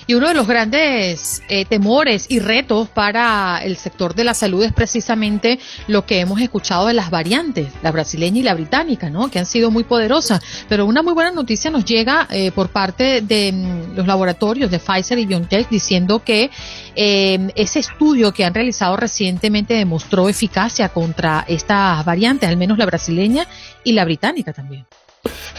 Y uno de los grandes eh, temores y retos para el sector de la salud es precisamente lo que hemos escuchado de las variantes, la brasileña y la británica, ¿no? Que han sido muy poderosas. Pero una muy buena noticia nos llega eh, por parte de mm, los laboratorios de Pfizer y BioNTech diciendo que eh, ese estudio que han realizado recientemente demostró eficacia contra estas variantes, al menos la brasileña y la británica también.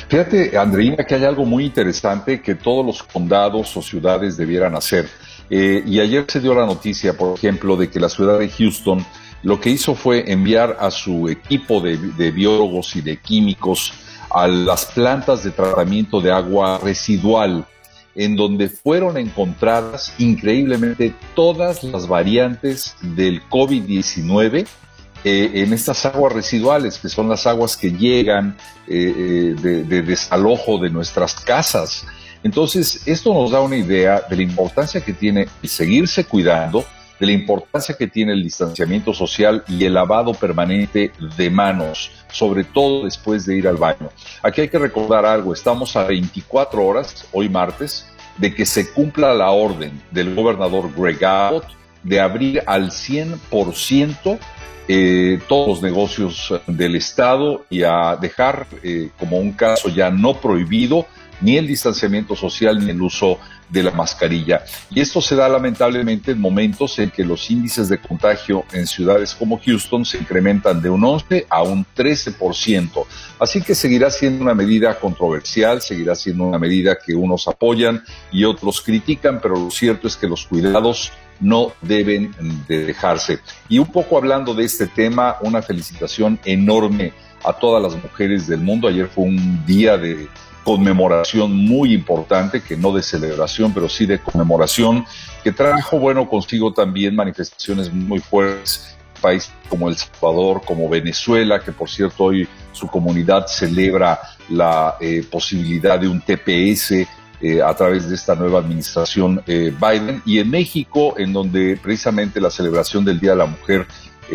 Fíjate, Andreina, que hay algo muy interesante que todos los condados o ciudades debieran hacer. Eh, y ayer se dio la noticia, por ejemplo, de que la ciudad de Houston lo que hizo fue enviar a su equipo de, de biólogos y de químicos a las plantas de tratamiento de agua residual, en donde fueron encontradas increíblemente todas las variantes del COVID-19 eh, en estas aguas residuales, que son las aguas que llegan eh, eh, de, de desalojo de nuestras casas. Entonces, esto nos da una idea de la importancia que tiene el seguirse cuidando, de la importancia que tiene el distanciamiento social y el lavado permanente de manos, sobre todo después de ir al baño. Aquí hay que recordar algo, estamos a 24 horas, hoy martes, de que se cumpla la orden del gobernador Greg Abbott de abrir al 100% eh, todos los negocios del Estado y a dejar eh, como un caso ya no prohibido ni el distanciamiento social ni el uso de la mascarilla. Y esto se da lamentablemente en momentos en que los índices de contagio en ciudades como Houston se incrementan de un 11 a un 13%. Así que seguirá siendo una medida controversial, seguirá siendo una medida que unos apoyan y otros critican, pero lo cierto es que los cuidados no deben de dejarse. Y un poco hablando de este tema, una felicitación enorme a todas las mujeres del mundo. Ayer fue un día de conmemoración muy importante, que no de celebración, pero sí de conmemoración, que trajo, bueno, consigo también manifestaciones muy fuertes países como El Salvador, como Venezuela, que por cierto hoy su comunidad celebra la eh, posibilidad de un TPS eh, a través de esta nueva administración eh, Biden, y en México, en donde precisamente la celebración del Día de la Mujer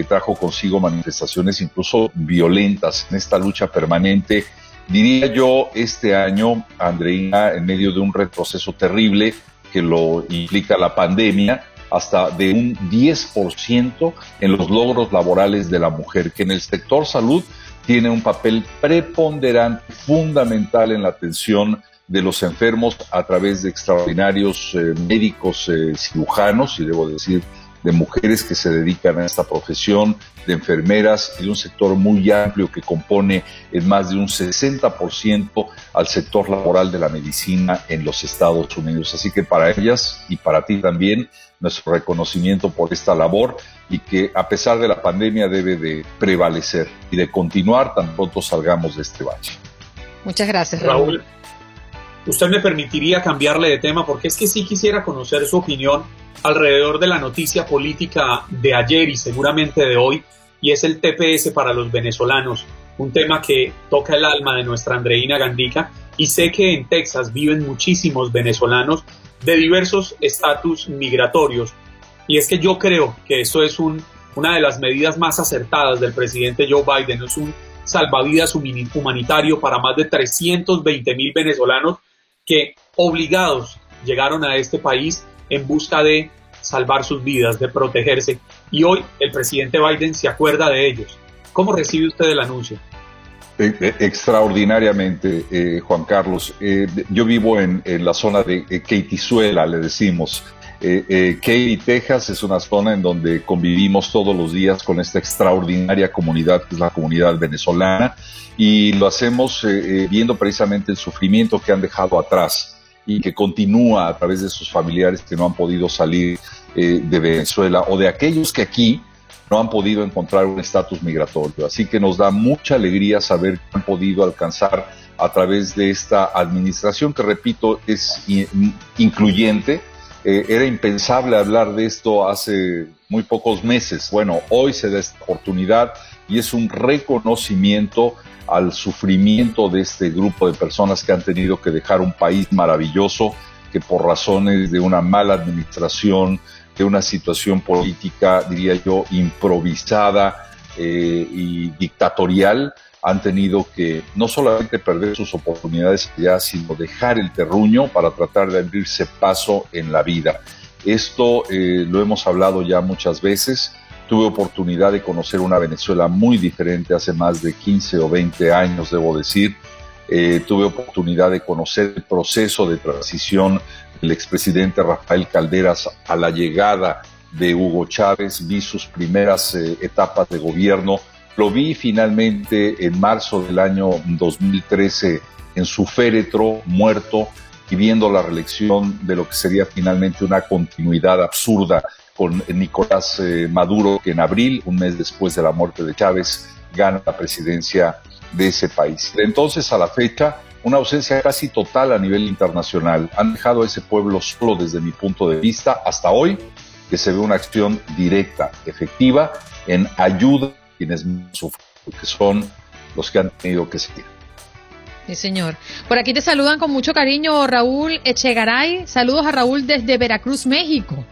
trajo consigo manifestaciones incluso violentas en esta lucha permanente Diría yo este año, Andreina, en medio de un retroceso terrible que lo implica la pandemia, hasta de un 10% en los logros laborales de la mujer, que en el sector salud tiene un papel preponderante, fundamental en la atención de los enfermos a través de extraordinarios eh, médicos eh, cirujanos, y debo decir de mujeres que se dedican a esta profesión, de enfermeras y de un sector muy amplio que compone en más de un 60% al sector laboral de la medicina en los Estados Unidos. Así que para ellas y para ti también, nuestro reconocimiento por esta labor y que a pesar de la pandemia debe de prevalecer y de continuar tan pronto salgamos de este bache. Muchas gracias, Raúl. Usted me permitiría cambiarle de tema porque es que sí quisiera conocer su opinión alrededor de la noticia política de ayer y seguramente de hoy, y es el TPS para los venezolanos, un tema que toca el alma de nuestra Andreina Gandica, y sé que en Texas viven muchísimos venezolanos de diversos estatus migratorios, y es que yo creo que eso es un, una de las medidas más acertadas del presidente Joe Biden, es un salvavidas humanitario para más de 320 mil venezolanos que obligados llegaron a este país en busca de salvar sus vidas, de protegerse. Y hoy el presidente Biden se acuerda de ellos. ¿Cómo recibe usted el anuncio? Eh, eh, extraordinariamente, eh, Juan Carlos. yo vivo en, la zona de Keitizuela, le decimos. Katy, Texas es una zona en donde convivimos todos los días con esta extraordinaria comunidad que es la comunidad venezolana y lo hacemos viendo precisamente el sufrimiento que han dejado atrás y que continúa a través de sus familiares que no han podido salir eh, de Venezuela o de aquellos que aquí no han podido encontrar un estatus migratorio. Así que nos da mucha alegría saber que han podido alcanzar a través de esta administración que, repito, es incluyente. Eh, era impensable hablar de esto hace muy pocos meses. Bueno, hoy se da esta oportunidad y es un reconocimiento al sufrimiento de este grupo de personas que han tenido que dejar un país maravilloso que por razones de una mala administración, de una situación política, diría yo, improvisada eh, y dictatorial, han tenido que no solamente perder sus oportunidades ya, sino dejar el terruño para tratar de abrirse paso en la vida. Esto eh, lo hemos hablado ya muchas veces. Tuve oportunidad de conocer una Venezuela muy diferente hace más de 15 o 20 años, debo decir. Eh, tuve oportunidad de conocer el proceso de transición del expresidente Rafael Calderas a la llegada de Hugo Chávez, vi sus primeras eh, etapas de gobierno, lo vi finalmente en marzo del año 2013 en su féretro, muerto, y viendo la reelección de lo que sería finalmente una continuidad absurda con Nicolás eh, Maduro, que en abril, un mes después de la muerte de Chávez, gana la presidencia de ese país. De entonces a la fecha, una ausencia casi total a nivel internacional. Han dejado a ese pueblo solo desde mi punto de vista hasta hoy, que se ve una acción directa, efectiva, en ayuda quienes sufren, que son los que han tenido que seguir. Sí, señor. Por aquí te saludan con mucho cariño Raúl Echegaray. Saludos a Raúl desde Veracruz, México.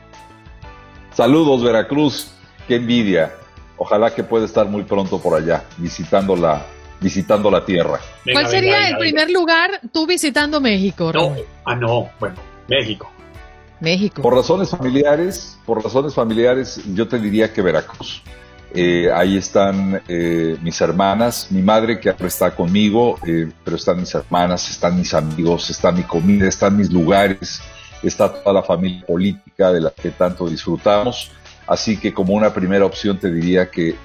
Saludos, Veracruz. Qué envidia. Ojalá que pueda estar muy pronto por allá, visitando la, visitando la tierra. ¿Cuál sería el primer lugar tú visitando México? No, ah, no, bueno, México. México. Por razones familiares, por razones familiares, yo te diría que Veracruz. Eh, ahí están eh, mis hermanas, mi madre que ahora está conmigo, eh, pero están mis hermanas, están mis amigos, está mi comida, están mis lugares, está toda la familia política de la que tanto disfrutamos. Así que como una primera opción te diría que,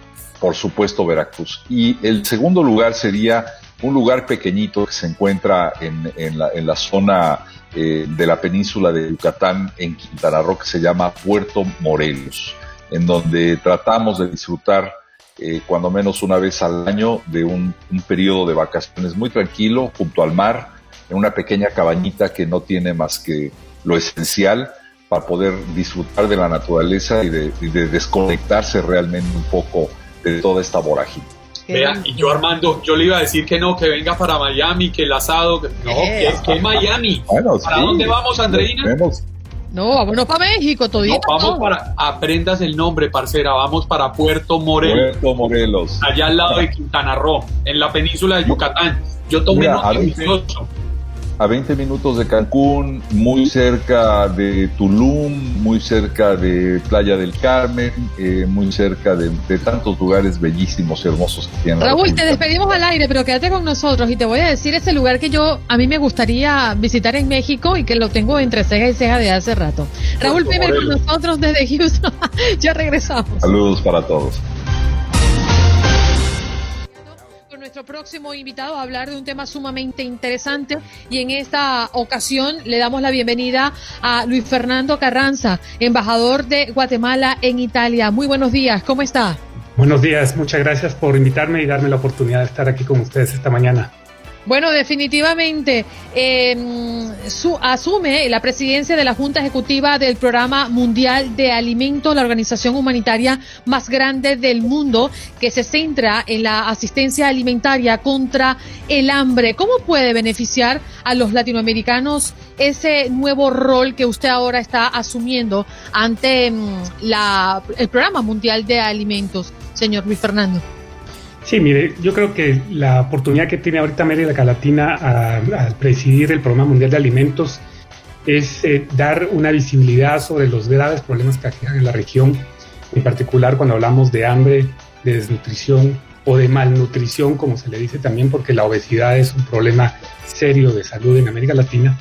por supuesto, Veracruz. Y el segundo lugar sería un lugar pequeñito que se encuentra en, la, en la, zona de la península de Yucatán, en Quintana Roo, que se llama Puerto Morelos, en donde tratamos de disfrutar eh, cuando menos una vez al año de un, un periodo de vacaciones muy tranquilo, junto al mar, en una pequeña cabañita que no tiene más que lo esencial para poder disfrutar de la naturaleza y de, y de desconectarse realmente un poco de toda esta vorágine. Vea, y yo Armando, yo le iba a decir que no, que venga para Miami, que el asado, que- no, que, que Miami. Bueno, ¿Para sí, dónde vamos, Andreina? No, vámonos para México, todito. No, vamos no. para, aprendas el nombre, parcera, vamos para Puerto Morelos, Puerto Morelos. allá al lado de Quintana Roo, en la península de Yucatán. Yo tomé Mira, nota a ver. A 20 minutos de Cancún, muy cerca de Tulum, muy cerca de Playa del Carmen, eh, muy cerca de, de tantos lugares bellísimos y hermosos que tiene. la Raúl, te despedimos al aire, pero quédate con nosotros y te voy a decir ese lugar que yo a mí me gustaría visitar en México y que lo tengo entre ceja y ceja de hace rato. Raúl Pimer con nosotros desde Houston. ya regresamos. Saludos para todos. Nuestro próximo invitado a hablar de un tema sumamente interesante y en esta ocasión le damos la bienvenida a Luis Fernando Carranza, embajador de Guatemala en Italia. Muy buenos días, ¿cómo está? Buenos días, muchas gracias por invitarme y darme la oportunidad de estar aquí con ustedes esta mañana. Bueno, definitivamente eh, su, asume la presidencia de la Junta Ejecutiva del Programa Mundial de Alimentos, la organización humanitaria más grande del mundo, que se centra en la asistencia alimentaria contra el hambre. ¿Cómo puede beneficiar a los latinoamericanos ese nuevo rol que usted ahora está asumiendo ante mm, la, el Programa Mundial de Alimentos, señor Luis Fernando? Sí, mire, yo creo que la oportunidad que tiene ahorita América Latina a, a presidir el Programa Mundial de Alimentos es eh, dar una visibilidad sobre los graves problemas que aquejan en la región, en particular cuando hablamos de hambre, de desnutrición o de malnutrición, como se le dice también, porque la obesidad es un problema serio de salud en América Latina.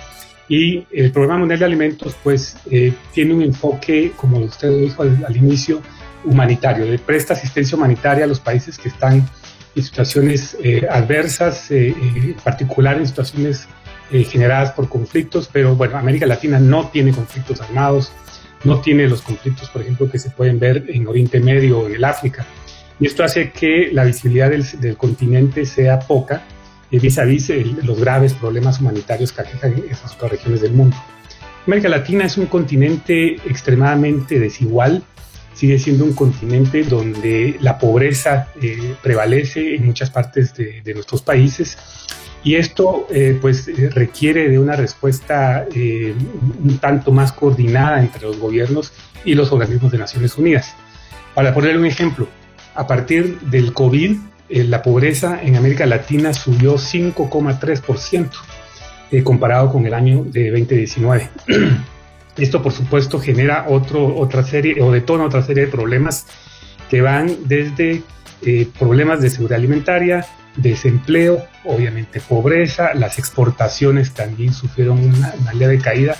Y el Programa Mundial de Alimentos, pues, eh, tiene un enfoque, como usted dijo al, al inicio, humanitario, de presta asistencia humanitaria a los países que están en situaciones eh, adversas, eh, eh, en particular en situaciones generadas por conflictos, pero bueno, América Latina no tiene conflictos armados, no tiene los conflictos, por ejemplo, que se pueden ver en Oriente Medio o en África. Y esto hace que la visibilidad del, continente sea poca vis a vis los graves problemas humanitarios que aquejan esas otras regiones del mundo. América Latina es un continente extremadamente desigual, sigue siendo un continente donde la pobreza eh, prevalece en muchas partes de, de nuestros países y esto eh, pues eh, requiere de una respuesta eh, un tanto más coordinada entre los gobiernos y los organismos de Naciones Unidas. Para poner un ejemplo, a partir del COVID, eh, la pobreza en América Latina subió 5,3% eh, comparado con el año de 2019. Esto, por supuesto, genera otro, otra serie o detona otra serie de problemas que van desde eh, problemas de seguridad alimentaria, desempleo, obviamente pobreza, las exportaciones también sufrieron una, una leve caída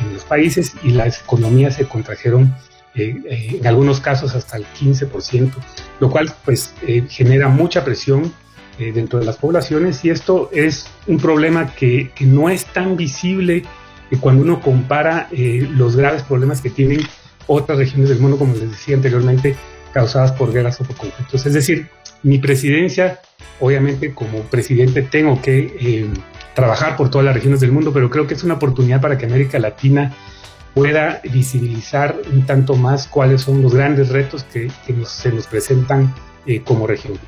en los países y las economías se contrajeron eh, eh, en algunos casos hasta el 15%, lo cual pues eh, genera mucha presión eh, dentro de las poblaciones y esto es un problema que, que no es tan visible cuando uno compara eh, los graves problemas que tienen otras regiones del mundo, como les decía anteriormente, causadas por guerras o por conflictos. Es decir, mi presidencia, obviamente como presidente tengo que eh, trabajar por todas las regiones del mundo, pero creo que es una oportunidad para que América Latina pueda visibilizar un tanto más cuáles son los grandes retos que, se nos presentan eh, como región.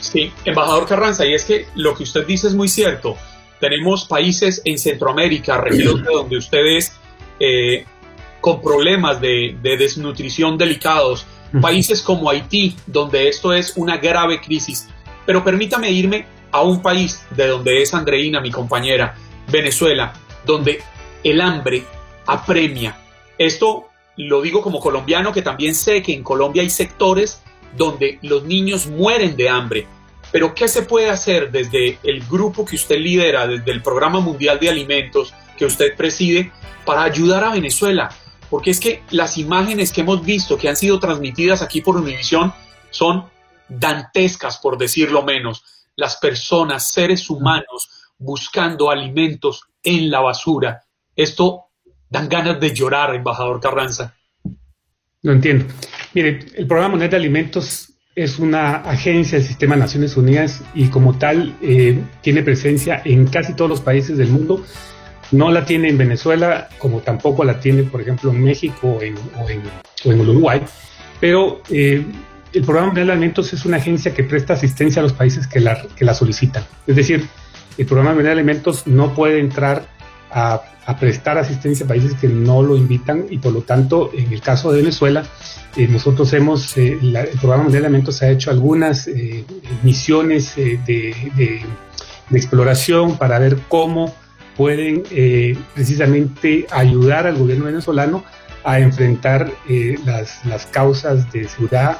Sí, embajador Carranza, y es que lo que usted dice es muy cierto. Tenemos países en Centroamérica, regiones donde ustedes eh, con problemas de, desnutrición delicados, países como Haití, donde esto es una grave crisis. Pero permítame irme a un país de donde es Andreina, mi compañera, Venezuela, donde el hambre apremia. Esto lo digo como colombiano, que también sé que en Colombia hay sectores donde los niños mueren de hambre. Pero ¿qué se puede hacer desde el grupo que usted lidera, desde el Programa Mundial de Alimentos que usted preside, para ayudar a Venezuela? Porque es que las imágenes que hemos visto, que han sido transmitidas aquí por Univisión, son dantescas, por decirlo menos. Las personas, seres humanos, buscando alimentos en la basura. Esto dan ganas de llorar, embajador Carranza. Lo entiendo. Mire, el Programa Mundial de Alimentos es una agencia del Sistema de Naciones Unidas y como tal eh, tiene presencia en casi todos los países del mundo. No la tiene en Venezuela, como tampoco la tiene, por ejemplo, en México o en, Uruguay. Pero eh, el Programa Mundial de Alimentos es una agencia que presta asistencia a los países que la, que la solicitan. Es decir, el Programa Mundial de Alimentos no puede entrar a a prestar asistencia a países que no lo invitan y por lo tanto en el caso de Venezuela eh, nosotros hemos, eh, el programa de alimentos ha hecho algunas eh, misiones de, de, exploración para ver cómo pueden precisamente ayudar al gobierno venezolano a enfrentar las, las, causas de, seguridad,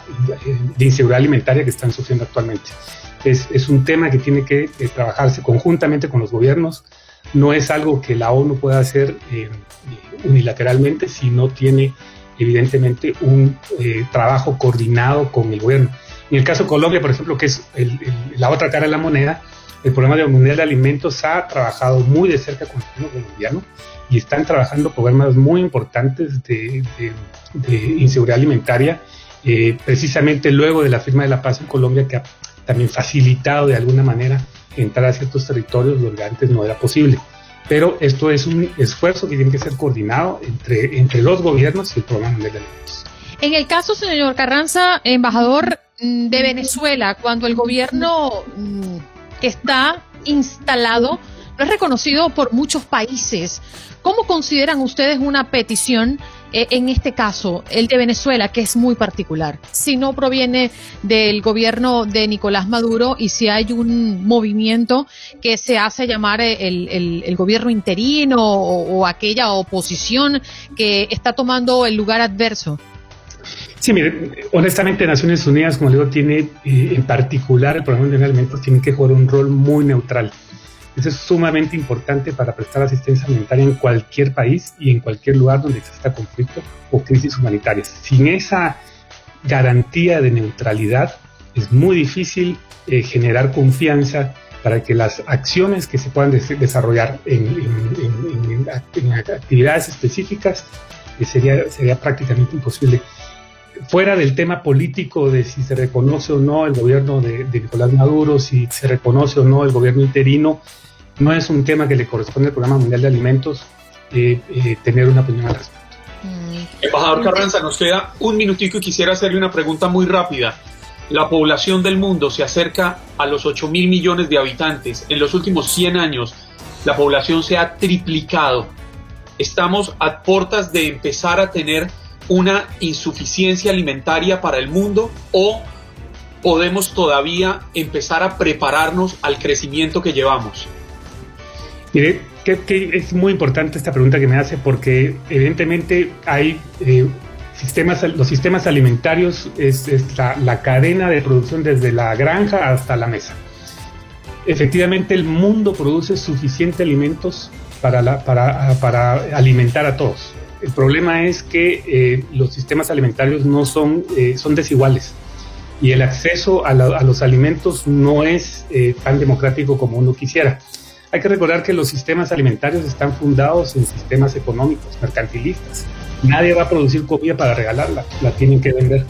de inseguridad alimentaria que están sufriendo actualmente. Es, es un tema que tiene que trabajarse conjuntamente con los gobiernos, no es algo que la ONU pueda hacer eh, unilateralmente si no tiene evidentemente un eh, trabajo coordinado con el gobierno. En el caso de Colombia, por ejemplo, que es la otra cara de la moneda, el programa mundial de alimentos ha trabajado muy de cerca con el gobierno colombiano y están trabajando programas muy importantes de, inseguridad alimentaria, eh, precisamente luego de la firma de la paz en Colombia, que ha también facilitado de alguna manera entrar a ciertos territorios donde antes no era posible. Pero esto es un esfuerzo que tiene que ser coordinado entre, entre los gobiernos y el programa de alimentos. En el caso, señor Carranza, embajador mm, de Venezuela, cuando el gobierno mm, que está instalado no es reconocido por muchos países, ¿cómo consideran ustedes una petición en este caso, el de Venezuela, que es muy particular, si no proviene del gobierno de Nicolás Maduro y si hay un movimiento que se hace llamar el, gobierno interino o, aquella oposición que está tomando el lugar adverso? Sí, mire, honestamente Naciones Unidas, como digo, tiene eh, en particular el programa de alimentos tiene que jugar un rol muy neutral. Eso es sumamente importante para prestar asistencia alimentaria en cualquier país y en cualquier lugar donde exista conflicto o crisis humanitarias. Sin esa garantía de neutralidad es muy difícil eh, generar confianza para que las acciones que se puedan desarrollar en, actividades específicas eh, sería, sería prácticamente imposible fuera del tema político de si se reconoce o no el gobierno de, Nicolás Maduro, si se reconoce o no el gobierno interino, no es un tema que le corresponde al Programa Mundial de Alimentos eh, eh, tener una opinión al respecto. Mm. Embajador Carranza, nos queda un minutico y quisiera hacerle una pregunta muy rápida. La población del mundo se acerca a los 8 mil millones de habitantes. En los últimos 100 años, la población se ha triplicado. Estamos a puertas de empezar a tener una insuficiencia alimentaria para el mundo o podemos todavía empezar a prepararnos al crecimiento que llevamos? Mire, que, es muy importante esta pregunta que me hace porque evidentemente hay eh, sistemas, los sistemas alimentarios es, la, cadena de producción desde la granja hasta la mesa. Efectivamente, el mundo produce suficiente alimentos para, para, para alimentar a todos. El problema es que eh, los sistemas alimentarios no son, eh, desiguales y el acceso a, los alimentos no es eh, tan democrático como uno quisiera. Hay que recordar que los sistemas alimentarios están fundados en sistemas económicos, mercantilistas. Nadie va a producir comida para regalarla, la tienen que vender.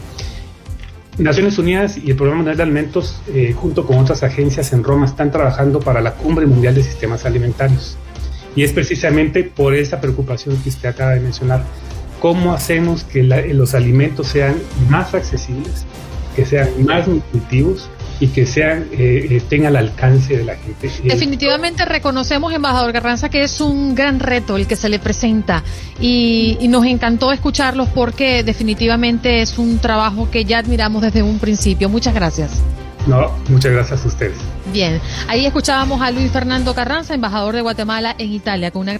Naciones Unidas y el Programa Mundial de Alimentos, eh, junto con otras agencias en Roma, están trabajando para la Cumbre Mundial de Sistemas Alimentarios. Y es precisamente por esa preocupación que usted acaba de mencionar, cómo hacemos que los alimentos sean más accesibles, que sean más nutritivos y que sean eh, eh, tengan al alcance de la gente. Definitivamente reconocemos, embajador Garranza, que es un gran reto el que se le presenta y, y, nos encantó escucharlos porque definitivamente es un trabajo que ya admiramos desde un principio. Muchas gracias. No, muchas gracias a ustedes. Bien, ahí escuchábamos a Luis Fernando Carranza, embajador de Guatemala en Italia, con una